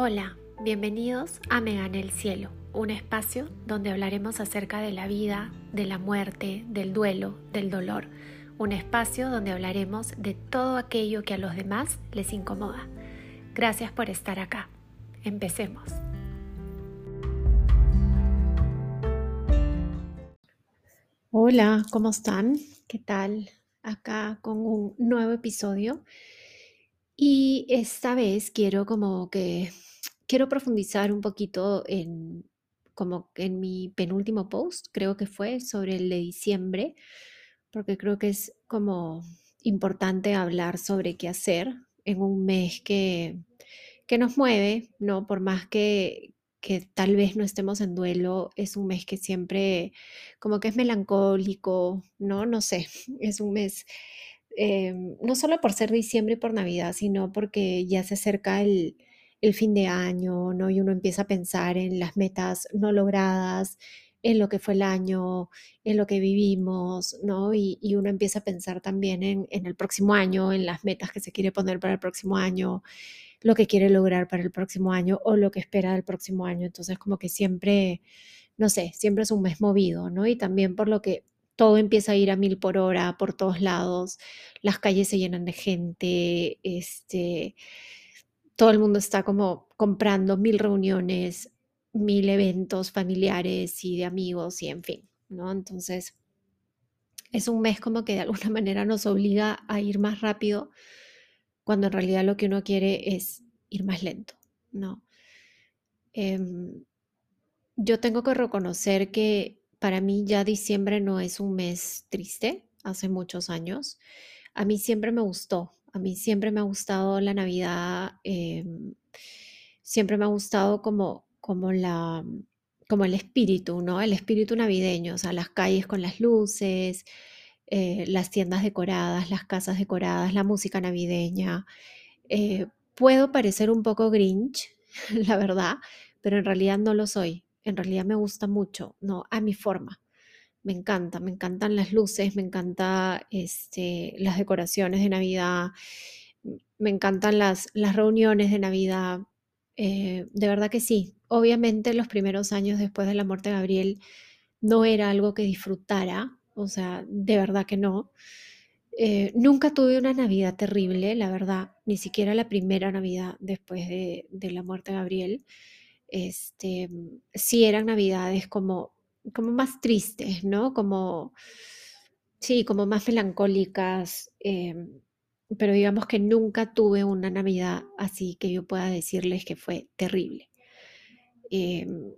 Hola, bienvenidos a Me Gane el Cielo, un espacio donde hablaremos acerca de la vida, de la muerte, del duelo, del dolor. Un espacio donde hablaremos de todo aquello que a los demás les incomoda. Gracias por estar acá. Empecemos. Hola, ¿cómo están? ¿Qué tal? Acá con un nuevo episodio. Y esta vez quiero como que quiero profundizar un poquito en, como en mi penúltimo post, creo que fue sobre el de diciembre, porque creo que es como importante hablar sobre qué hacer en un mes que, que nos mueve, ¿no? Por más que, que tal vez no estemos en duelo, es un mes que siempre como que es melancólico, ¿no? No sé, es un mes, eh, no solo por ser diciembre y por Navidad, sino porque ya se acerca el, el fin de año, ¿no? Y uno empieza a pensar en las metas no logradas, en lo que fue el año, en lo que vivimos, ¿no? Y, y uno empieza a pensar también en, en, el próximo año, en las metas que se quiere poner para el próximo año, lo que quiere lograr para el próximo año o lo que espera del próximo año. Entonces, como que siempre, no sé, siempre es un mes movido, ¿no? Y también por lo que todo empieza a ir a mil por hora por todos lados, las calles se llenan de gente, este todo el mundo está como comprando mil reuniones, mil eventos familiares y de amigos y en fin, ¿no? Entonces, es un mes como que de alguna manera nos obliga a ir más rápido cuando en realidad lo que uno quiere es ir más lento, ¿no? Eh, yo tengo que reconocer que para mí ya diciembre no es un mes triste, hace muchos años. A mí siempre me gustó, a mí siempre me ha gustado la Navidad, eh, siempre me ha gustado como, como, la, como el espíritu, ¿no? El espíritu navideño, o sea, las calles con las luces, eh, las tiendas decoradas, las casas decoradas, la música navideña. Eh, puedo parecer un poco grinch, la verdad, pero en realidad no lo soy. En realidad me gusta mucho, ¿no? A mi forma me encanta, me encantan las luces, me encantan este, las decoraciones de Navidad, me encantan las, reuniones de Navidad. Eh, de verdad que sí. Obviamente los primeros años después de la muerte de Gabriel no era algo que disfrutara, o sea, de verdad que no. Eh, nunca tuve una Navidad terrible, la verdad, ni siquiera la primera Navidad después de, de la muerte de Gabriel. Este, sí eran Navidades como como más tristes, ¿no? Como, sí, como más melancólicas, em, pero digamos que nunca tuve una Navidad así que yo pueda decirles que fue terrible. Em,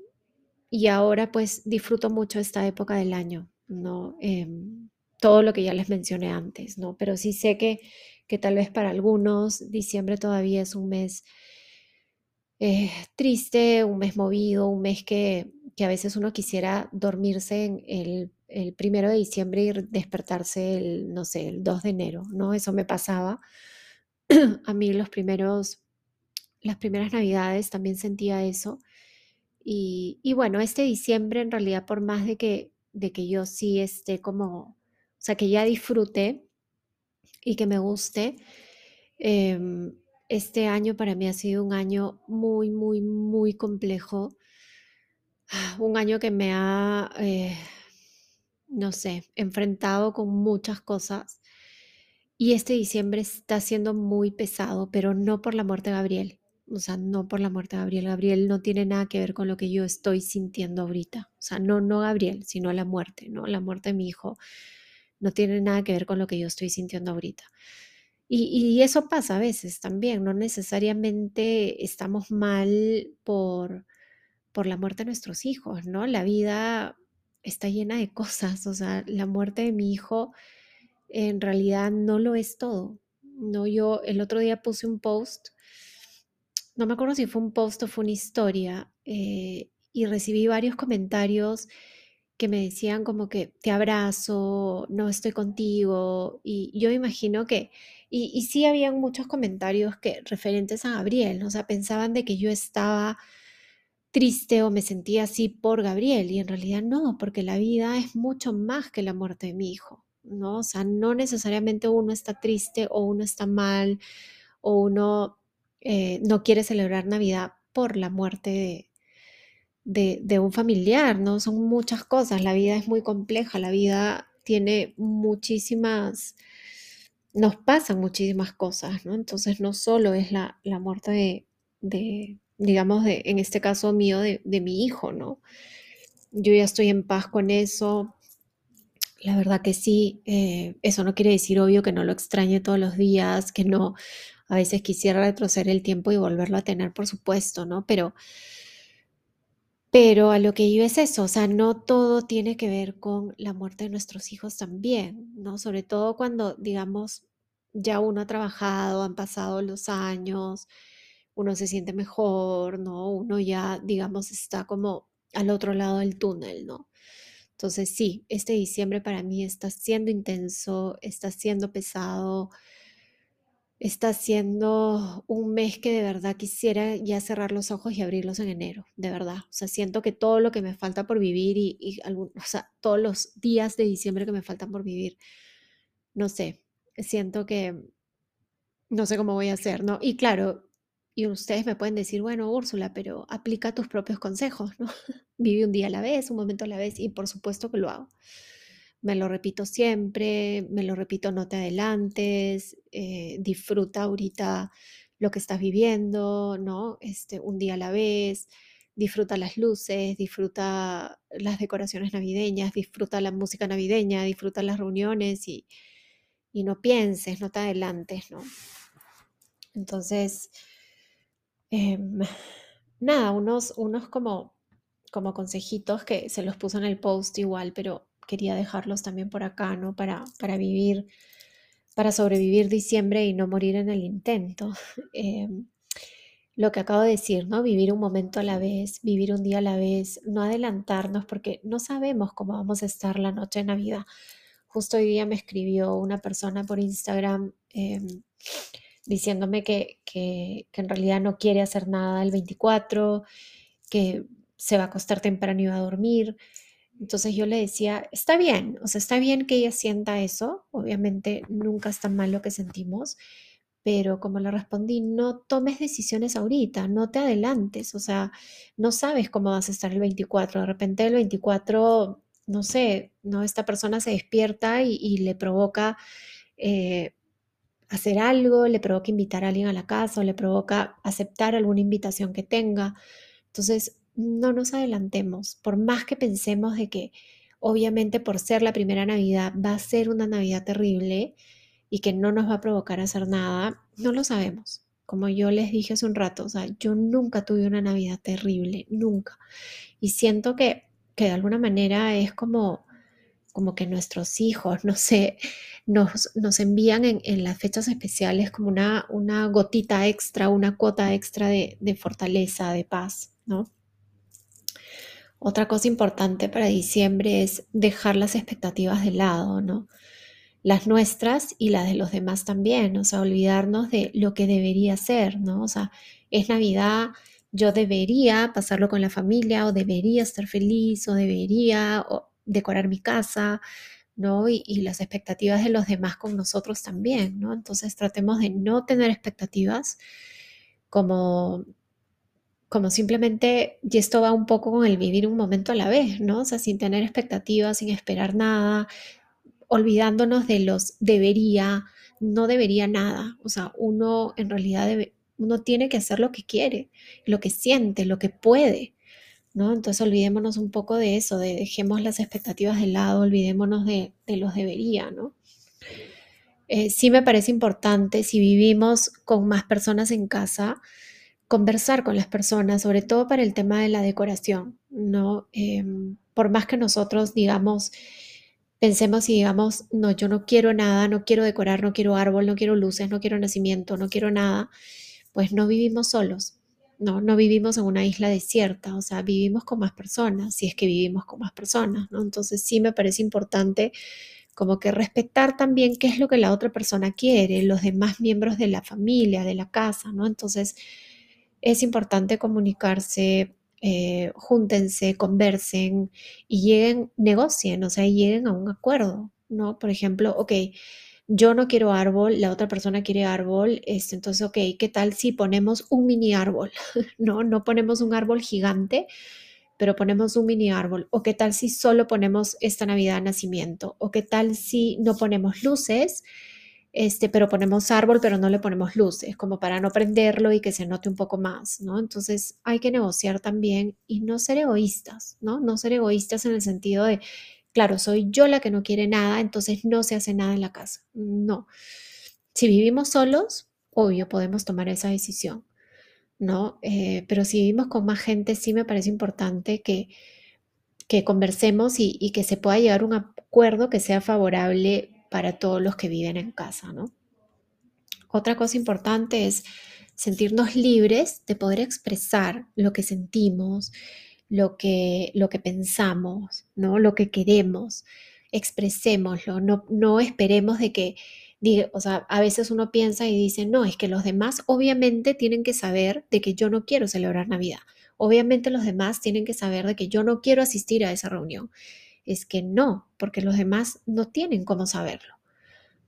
y ahora pues disfruto mucho esta época del año, ¿no? Em, todo lo que ya les mencioné antes, ¿no? Pero sí sé que, que tal vez para algunos diciembre todavía es un mes eh, triste, un mes movido, un mes que, que a veces uno quisiera dormirse en el, el, primero de diciembre y despertarse el, no sé, el 2 de enero, ¿no? Eso me pasaba. a mí los primeros, las primeras navidades también sentía eso. Y, y, bueno, este diciembre en realidad por más de que, de que yo sí esté como, o sea, que ya disfrute y que me guste, eh, este año para mí ha sido un año muy, muy, muy complejo. Un año que me ha, eh, no sé, enfrentado con muchas cosas. Y este diciembre está siendo muy pesado, pero no por la muerte de Gabriel. O sea, no por la muerte de Gabriel. Gabriel no tiene nada que ver con lo que yo estoy sintiendo ahorita. O sea, no, no Gabriel, sino la muerte, ¿no? La muerte de mi hijo no tiene nada que ver con lo que yo estoy sintiendo ahorita. Y, eso pasa a veces también, no necesariamente estamos mal por, por la muerte de nuestros hijos, ¿no? La vida está llena de cosas, o sea, la muerte de mi hijo en realidad no lo es todo. No, yo el otro día puse un post, no me acuerdo si fue un post o fue una historia, eh, y recibí varios comentarios que me decían como que te abrazo, no estoy contigo, y yo imagino que y, sí habían muchos comentarios que referentes a Gabriel, o sea, pensaban de que yo estaba triste o me sentía así por Gabriel y en realidad no, porque la vida es mucho más que la muerte de mi hijo, ¿no? O sea, no necesariamente uno está triste o uno está mal o uno eh, no quiere celebrar Navidad por la muerte de, de, un familiar, ¿no? Son muchas cosas, la vida es muy compleja, la vida tiene muchísimas, nos pasan muchísimas cosas, ¿no? Entonces no solo es la, la muerte de, de, digamos, de, en este caso mío, de, de mi hijo, ¿no? Yo ya estoy en paz con eso, la verdad que sí, eh, eso no quiere decir obvio que no lo extrañe todos los días, que no, a veces quisiera retroceder el tiempo y volverlo a tener, por supuesto, ¿no? Pero, pero a lo que yo es eso, o sea, no todo tiene que ver con la muerte de nuestros hijos también, ¿no? Sobre todo cuando, digamos, ya uno ha trabajado, han pasado los años, uno se siente mejor, ¿no? Uno ya, digamos, está como al otro lado del túnel, ¿no? Entonces sí, este diciembre para mí está siendo intenso, está siendo pesado, está siendo un mes que de verdad quisiera ya cerrar los ojos y abrirlos en enero, de verdad. O sea, siento que todo lo que me falta por vivir y, o sea, todos los días de diciembre que me faltan por vivir, no sé, siento que no sé cómo voy a hacer, ¿no? Y claro, y ustedes me pueden decir, bueno, Úrsula, pero aplica tus propios consejos, ¿no? Vive un día a la vez, un momento a la vez, y por supuesto que lo hago. Me lo repito siempre, me lo repito, no te adelantes, eh, disfruta ahorita lo que estás viviendo, ¿no? Este, un día a la vez, disfruta las luces, disfruta las decoraciones navideñas, disfruta la música navideña, disfruta las reuniones y, y no pienses, no te adelantes, ¿no? Entonces, Em, nada, unos, unos como, como consejitos que se los puso en el post igual, pero quería dejarlos también por acá, ¿no? Para, para vivir, para sobrevivir diciembre y no morir en el intento. Em, lo que acabo de decir, ¿no? Vivir un momento a la vez, vivir un día a la vez, no adelantarnos porque no sabemos cómo vamos a estar la noche de Navidad. Justo hoy día me escribió una persona por Instagram em, diciéndome que, que, en realidad no quiere hacer nada el 24, que se va a acostar temprano y va a dormir. Entonces yo le decía, está bien, o sea, está bien que ella sienta eso, obviamente nunca es tan mal lo que sentimos, pero como le respondí, no tomes decisiones ahorita, no te adelantes, o sea, no sabes cómo vas a estar el 24, de repente el 24, no sé, no, esta persona se despierta y, le provoca eh, hacer algo, le provoca invitar a alguien a la casa o le provoca aceptar alguna invitación que tenga. Entonces, no nos adelantemos, por más que pensemos de que obviamente por ser la primera Navidad va a ser una Navidad terrible y que no nos va a provocar hacer nada, no lo sabemos. Como yo les dije hace un rato, o sea, yo nunca tuve una Navidad terrible, nunca. Y siento que, que de alguna manera es como como que nuestros hijos, no sé, nos, nos envían en, las fechas especiales como una, una gotita extra, una cuota extra de, de fortaleza, de paz, ¿no? Otra cosa importante para diciembre es dejar las expectativas de lado, ¿no? Las nuestras y las de los demás también, o sea, olvidarnos de lo que debería ser, ¿no? O sea, es Navidad, yo debería pasarlo con la familia o debería estar feliz o debería, decorar mi casa, ¿no? Y, las expectativas de los demás con nosotros también, ¿no? Entonces tratemos de no tener expectativas como, como simplemente, y esto va un poco con el vivir un momento a la vez, ¿no? O sea, sin tener expectativas, sin esperar nada, olvidándonos de los debería, no debería nada. O sea, uno en realidad uno tiene que hacer lo que quiere, lo que siente, lo que puede. ¿No? Entonces olvidémonos un poco de eso, de dejemos las expectativas de lado, olvidémonos de, los debería, ¿no? Eh, sí me parece importante si vivimos con más personas en casa, conversar con las personas, sobre todo para el tema de la decoración, ¿no? Em, por más que nosotros digamos, pensemos y digamos, no, yo no quiero nada, no quiero decorar, no quiero árbol, no quiero luces, no quiero nacimiento, no quiero nada, pues no vivimos solos, no, no vivimos en una isla desierta, o sea, vivimos con más personas, si es que vivimos con más personas, ¿no? Entonces sí me parece importante como que respetar también qué es lo que la otra persona quiere, los demás miembros de la familia, de la casa, ¿no? Entonces es importante comunicarse, eh, júntense, conversen y lleguen, negocien, o sea, lleguen a un acuerdo, ¿no? Por ejemplo, ok, yo no quiero árbol, la otra persona quiere árbol, este, entonces, ok, ¿qué tal si ponemos un mini árbol? no, no ponemos un árbol gigante, pero ponemos un mini árbol. ¿O qué tal si solo ponemos esta Navidad nacimiento? ¿O qué tal si no ponemos luces? Este, pero ponemos árbol, pero no le ponemos luces, como para no prenderlo y que se note un poco más, ¿no? Entonces hay que negociar también y no ser egoístas, ¿no? No ser egoístas en el sentido de, claro, soy yo la que no quiere nada, entonces no se hace nada en la casa. No. Si vivimos solos, obvio, podemos tomar esa decisión, ¿no? Eh, pero si vivimos con más gente, sí me parece importante que, que conversemos y, y que se pueda llegar a un acuerdo que sea favorable para todos los que viven en casa, ¿no? Otra cosa importante es sentirnos libres de poder expresar lo que sentimos, lo que, lo que pensamos, ¿no? Lo que queremos, expresémoslo, no, no esperemos de que, diga, o sea, a veces uno piensa y dice, no, es que los demás obviamente tienen que saber de que yo no quiero celebrar Navidad. Obviamente los demás tienen que saber de que yo no quiero asistir a esa reunión. Es que no, porque los demás no tienen cómo saberlo.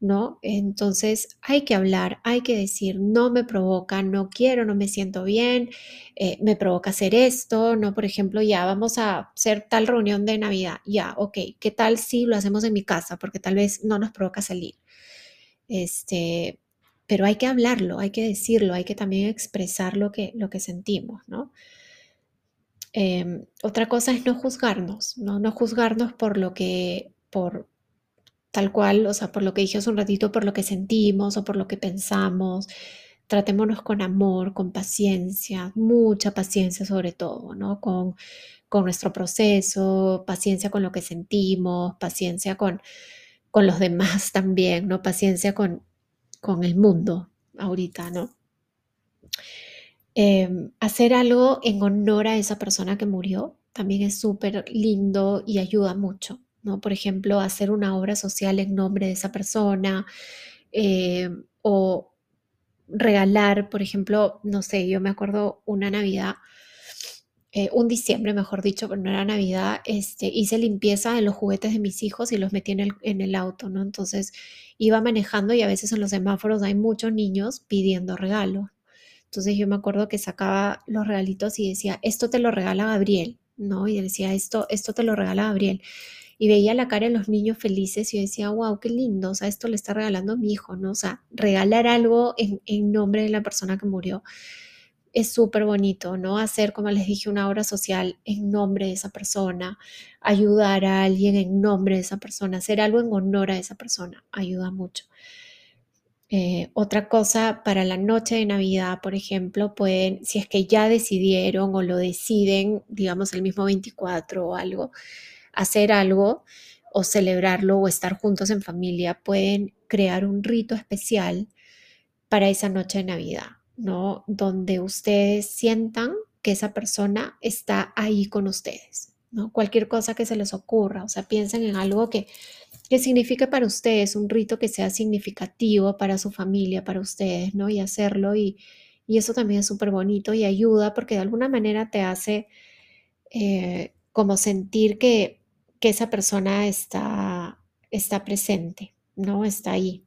¿No? Entonces hay que hablar, hay que decir, no me provoca, no quiero, no me siento bien, eh, me provoca hacer esto, ¿no? Por ejemplo, ya vamos a hacer tal reunión de Navidad, ya, ok, ¿qué tal si lo hacemos en mi casa? Porque tal vez no nos provoca salir. Este, pero hay que hablarlo, hay que decirlo, hay que también expresar lo que, lo que sentimos. Em, otra cosa es no juzgarnos, ¿no? No juzgarnos por lo que, por, tal cual, o sea, por lo que dije hace un ratito, por lo que sentimos o por lo que pensamos. Tratémonos con amor, con paciencia, mucha paciencia sobre todo, ¿no? Con, con nuestro proceso, paciencia con lo que sentimos, paciencia con, con los demás también, ¿no? Paciencia con, con el mundo ahorita, ¿no? Em, hacer algo en honor a esa persona que murió también es súper lindo y ayuda mucho. ¿No? Por ejemplo, hacer una obra social en nombre de esa persona eh, o regalar, por ejemplo, no sé, yo me acuerdo una Navidad, eh, un diciembre, mejor dicho, pero no era Navidad, este, hice limpieza en los juguetes de mis hijos y los metí en el, en el auto, ¿no? Entonces iba manejando y a veces en los semáforos hay muchos niños pidiendo regalos. Entonces yo me acuerdo que sacaba los regalitos y decía, esto te lo regala Gabriel, ¿no? Y decía, esto, esto te lo regala Gabriel y veía la cara de los niños felices y decía, wow, qué lindo, o sea, esto le está regalando a mi hijo, ¿no? O sea, regalar algo en, en nombre de la persona que murió es súper bonito, ¿no? Hacer, como les dije, una obra social en nombre de esa persona, ayudar a alguien en nombre de esa persona, hacer algo en honor a esa persona, ayuda mucho. Eh, otra cosa para la noche de Navidad, por ejemplo, pueden, si es que ya decidieron o lo deciden, digamos el mismo 24 o algo, hacer algo o celebrarlo o estar juntos en familia, pueden crear un rito especial para esa noche de Navidad, ¿no? Donde ustedes sientan que esa persona está ahí con ustedes, ¿no? Cualquier cosa que se les ocurra, o sea, piensen en algo que, que signifique para ustedes, un rito que sea significativo para su familia, para ustedes, ¿no? Y hacerlo y, y eso también es súper bonito y ayuda porque de alguna manera te hace eh, como sentir que que esa persona está, está presente, ¿no? Está ahí.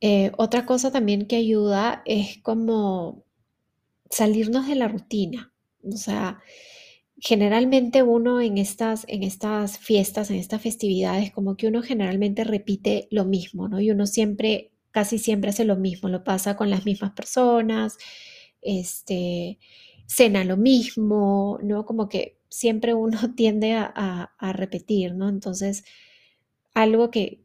Eh, otra cosa también que ayuda es como salirnos de la rutina. O sea, generalmente uno en estas, en estas fiestas, en estas festividades, como que uno generalmente repite lo mismo, ¿no? Y uno siempre, casi siempre hace lo mismo, lo pasa con las mismas personas, este, cena lo mismo, ¿no? Como que siempre uno tiende a, repetir, ¿no? Entonces, algo que,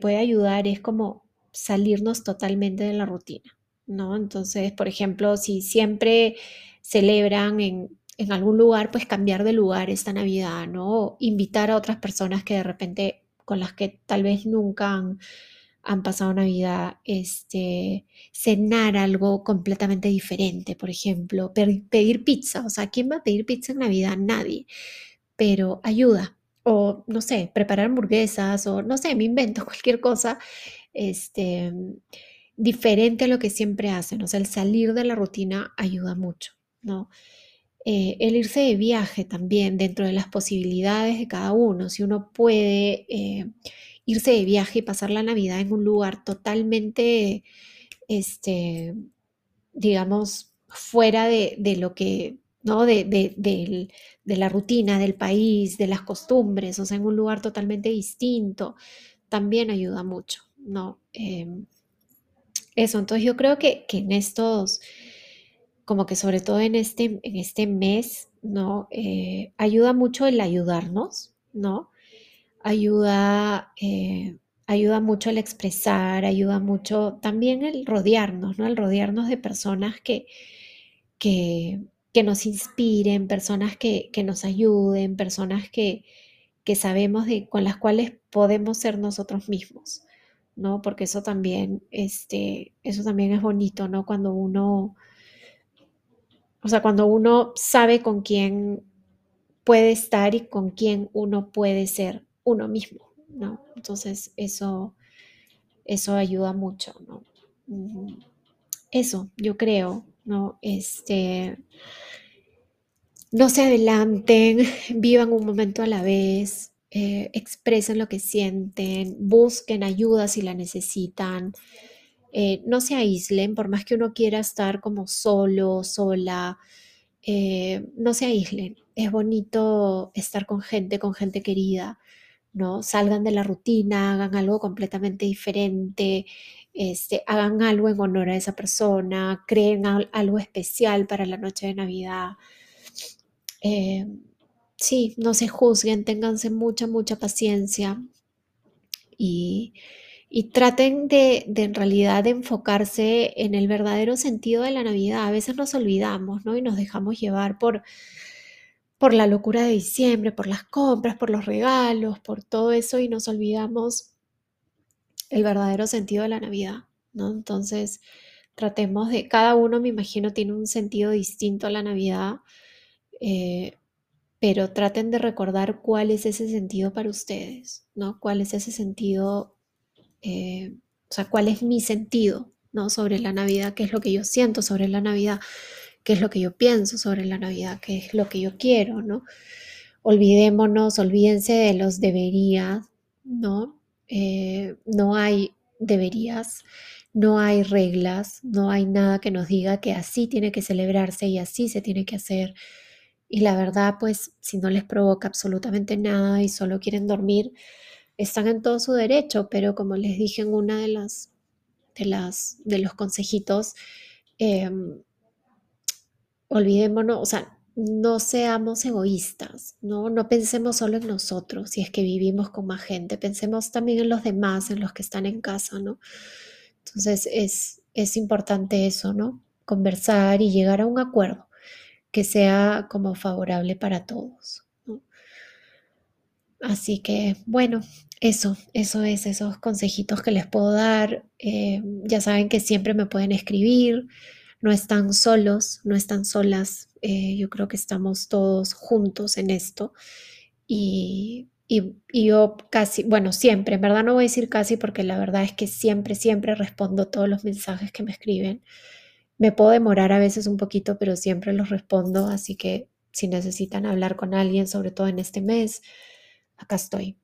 puede ayudar es como salirnos totalmente de la rutina, ¿no? Entonces, por ejemplo, si siempre celebran en, en algún lugar, pues cambiar de lugar esta Navidad, ¿no? invitar a otras personas que de repente con las que tal vez nunca han han pasado Navidad, este, cenar algo completamente diferente, por ejemplo, pedir pizza, o sea, ¿quién va a pedir pizza en Navidad? Nadie, pero ayuda, o no sé, preparar hamburguesas, o no sé, me invento cualquier cosa, este, diferente a lo que siempre hacen, o sea, el salir de la rutina ayuda mucho, ¿no? Eh, el irse de viaje también dentro de las posibilidades de cada uno, si uno puede... Eh, irse de viaje y pasar la Navidad en un lugar totalmente, este, digamos, fuera de, lo que, ¿no? De, de, la rutina del país, de las costumbres, o sea, en un lugar totalmente distinto, también ayuda mucho, ¿no? Em, eso, entonces yo creo que, que, en estos, como que sobre todo en este, en este mes, ¿no? Eh, ayuda mucho el ayudarnos, ¿no? Ayuda, eh, ayuda mucho el expresar, ayuda mucho también el rodearnos, ¿no? El rodearnos de personas que, que, que nos inspiren, personas que, que, nos ayuden, personas que, que sabemos de, con las cuales podemos ser nosotros mismos, ¿no? Porque eso también, este, eso también es bonito, ¿no? Cuando uno, o sea, cuando uno sabe con quién puede estar y con quién uno puede ser uno mismo, ¿no? Entonces, eso, eso ayuda mucho, ¿no? Eso, yo creo, ¿no? Este, no se adelanten, vivan un momento a la vez, eh, expresen lo que sienten, busquen ayuda si la necesitan, eh, no se aíslen, por más que uno quiera estar como solo, sola, eh, no se aíslen. Es bonito estar con gente, con gente querida, ¿no? Salgan de la rutina, hagan algo completamente diferente, este, hagan algo en honor a esa persona, creen algo especial para la noche de Navidad. Eh, sí, no se juzguen, ténganse mucha, mucha paciencia y, y traten de, de, en realidad de enfocarse en el verdadero sentido de la Navidad. A veces nos olvidamos, ¿no? Y nos dejamos llevar por, por la locura de diciembre, por las compras, por los regalos, por todo eso y nos olvidamos el verdadero sentido de la Navidad, ¿no? Entonces, tratemos de, cada uno me imagino tiene un sentido distinto a la Navidad, eh, pero traten de recordar cuál es ese sentido para ustedes, ¿no? ¿Cuál es ese sentido, eh, o sea, cuál es mi sentido, ¿no? Sobre la Navidad, qué es lo que yo siento sobre la Navidad qué es lo que yo pienso sobre la Navidad, qué es lo que yo quiero, ¿no? Olvidémonos, olvídense de los deberías, ¿no? Eh, no hay deberías, no hay reglas, no hay nada que nos diga que así tiene que celebrarse y así se tiene que hacer. Y la verdad, pues, si no les provoca absolutamente nada y solo quieren dormir, están en todo su derecho, pero como les dije en una de las de las de los consejitos, em, olvidémonos, o sea, no seamos egoístas, ¿no? No pensemos solo en nosotros si es que vivimos con más gente, pensemos también en los demás, en los que están en casa, ¿no? Entonces es, es importante eso, ¿no? Conversar y llegar a un acuerdo que sea como favorable para todos, ¿no? Así que, bueno, eso, eso es, esos consejitos que les puedo dar. Eh, ya saben que siempre me pueden escribir no están solos, no están solas. Eh, yo creo que estamos todos juntos en esto. Y, yo casi, bueno, siempre, en verdad no voy a decir casi porque la verdad es que siempre, siempre respondo todos los mensajes que me escriben. Me puedo demorar a veces un poquito, pero siempre los respondo. Así que si necesitan hablar con alguien, sobre todo en este mes, acá estoy.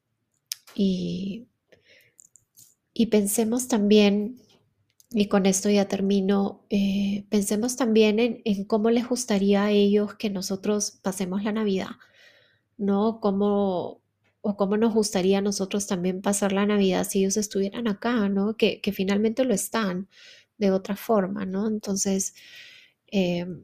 Y, y pensemos también y con esto ya termino, eh, pensemos también en, cómo les gustaría a ellos que nosotros pasemos la Navidad, ¿no? Cómo, o cómo nos gustaría a nosotros también pasar la Navidad si ellos estuvieran acá, ¿no? Que, finalmente lo están de otra forma, ¿no? Entonces, em,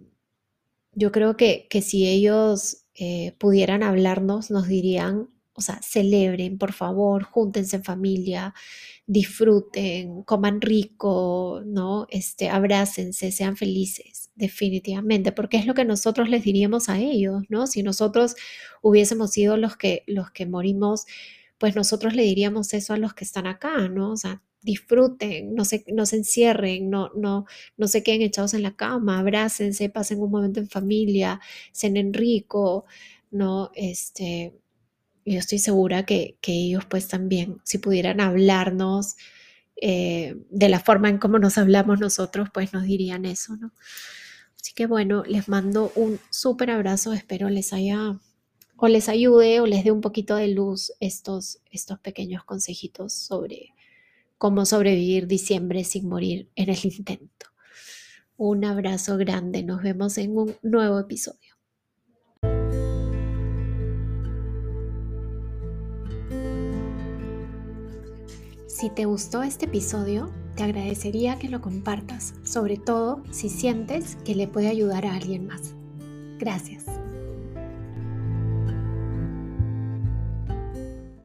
yo creo que, que si ellos eh, pudieran hablarnos, nos dirían, o sea, celebren, por favor, júntense en familia, disfruten, coman rico, ¿no? Este, abrácense, sean felices, definitivamente, porque es lo que nosotros les diríamos a ellos, ¿no? Si nosotros hubiésemos sido los que, los que morimos, pues nosotros le diríamos eso a los que están acá, ¿no? O sea, disfruten, no se, no se encierren, no, no, no se queden echados en la cama, abrácense, pasen un momento en familia, cenen rico, ¿no? Este, yo estoy segura que, ellos pues también, si pudieran hablarnos eh, de la forma en cómo nos hablamos nosotros, pues nos dirían eso, ¿no? Así que bueno, les mando un súper abrazo, espero les haya o les ayude o les dé un poquito de luz estos, estos pequeños consejitos sobre cómo sobrevivir diciembre sin morir en el intento. Un abrazo grande, nos vemos en un nuevo episodio. Si te gustó este episodio, te agradecería que lo compartas, sobre todo si sientes que le puede ayudar a alguien más. Gracias.